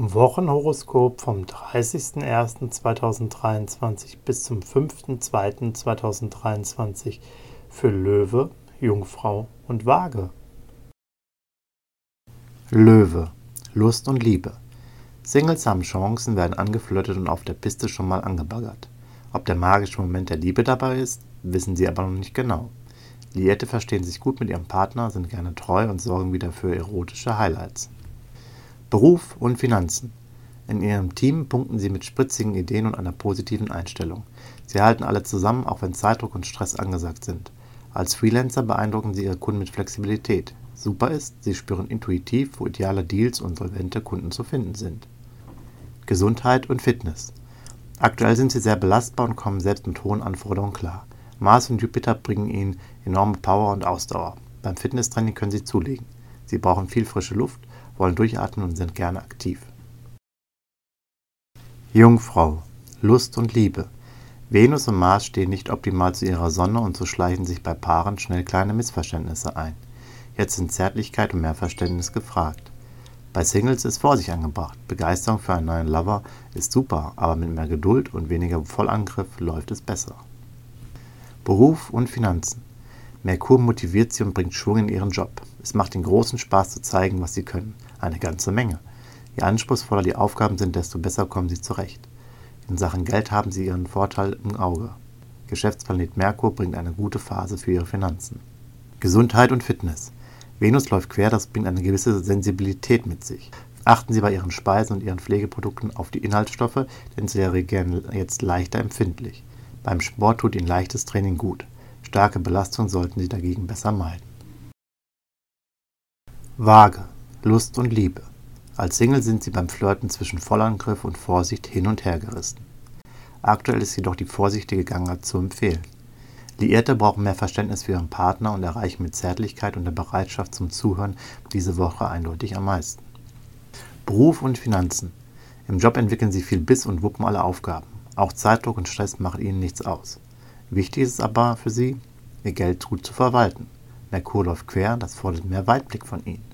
Wochenhoroskop vom 30.01.2023 bis zum 5.02.2023 für Löwe, Jungfrau und Waage. Löwe, Lust und Liebe. Singles haben Chancen, werden angeflirtet und auf der Piste schon mal angebaggert. Ob der magische Moment der Liebe dabei ist, wissen sie aber noch nicht genau. Liette verstehen sich gut mit ihrem Partner, sind gerne treu und sorgen wieder für erotische Highlights. Beruf und Finanzen. In Ihrem Team punkten Sie mit spritzigen Ideen und einer positiven Einstellung. Sie halten alle zusammen, auch wenn Zeitdruck und Stress angesagt sind. Als Freelancer beeindrucken Sie Ihre Kunden mit Flexibilität. Super ist, Sie spüren intuitiv, wo ideale Deals und solvente Kunden zu finden sind. Gesundheit und Fitness. Aktuell sind Sie sehr belastbar und kommen selbst mit hohen Anforderungen klar. Mars und Jupiter bringen Ihnen enorme Power und Ausdauer. Beim Fitnesstraining können Sie zulegen. Sie brauchen viel frische Luft wollen durchatmen und sind gerne aktiv. Jungfrau, Lust und Liebe. Venus und Mars stehen nicht optimal zu ihrer Sonne und so schleichen sich bei Paaren schnell kleine Missverständnisse ein. Jetzt sind Zärtlichkeit und mehr Verständnis gefragt. Bei Singles ist Vorsicht angebracht. Begeisterung für einen neuen Lover ist super, aber mit mehr Geduld und weniger Vollangriff läuft es besser. Beruf und Finanzen. Merkur motiviert sie und bringt Schwung in ihren Job. Es macht ihnen großen Spaß zu zeigen, was sie können. Eine ganze Menge. Je anspruchsvoller die Aufgaben sind, desto besser kommen sie zurecht. In Sachen Geld haben sie ihren Vorteil im Auge. Geschäftsplanet Merkur bringt eine gute Phase für ihre Finanzen. Gesundheit und Fitness. Venus läuft quer, das bringt eine gewisse Sensibilität mit sich. Achten Sie bei Ihren Speisen und Ihren Pflegeprodukten auf die Inhaltsstoffe, denn Sie reagieren jetzt leichter empfindlich. Beim Sport tut Ihnen leichtes Training gut. Starke Belastung sollten Sie dagegen besser meiden. Waage, Lust und Liebe. Als Single sind Sie beim Flirten zwischen Vollangriff und Vorsicht hin und her gerissen. Aktuell ist jedoch die vorsichtige Gangart zu empfehlen. Liierte brauchen mehr Verständnis für ihren Partner und erreichen mit Zärtlichkeit und der Bereitschaft zum Zuhören diese Woche eindeutig am meisten. Beruf und Finanzen. Im Job entwickeln sie viel Biss und wuppen alle Aufgaben. Auch Zeitdruck und Stress machen ihnen nichts aus. Wichtig ist aber für sie, ihr Geld gut zu verwalten. Merkur läuft quer, das fordert mehr Weitblick von ihnen.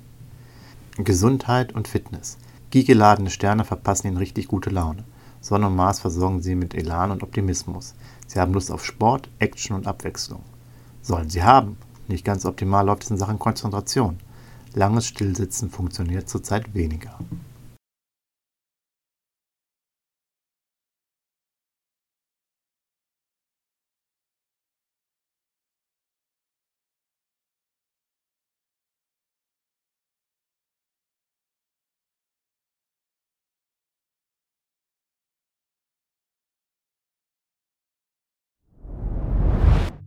Gesundheit und Fitness. Giegeladene Sterne verpassen ihnen richtig gute Laune. Sonne und Mars versorgen sie mit Elan und Optimismus. Sie haben Lust auf Sport, Action und Abwechslung. Sollen sie haben. Nicht ganz optimal läuft es in Sachen Konzentration. Langes Stillsitzen funktioniert zurzeit weniger.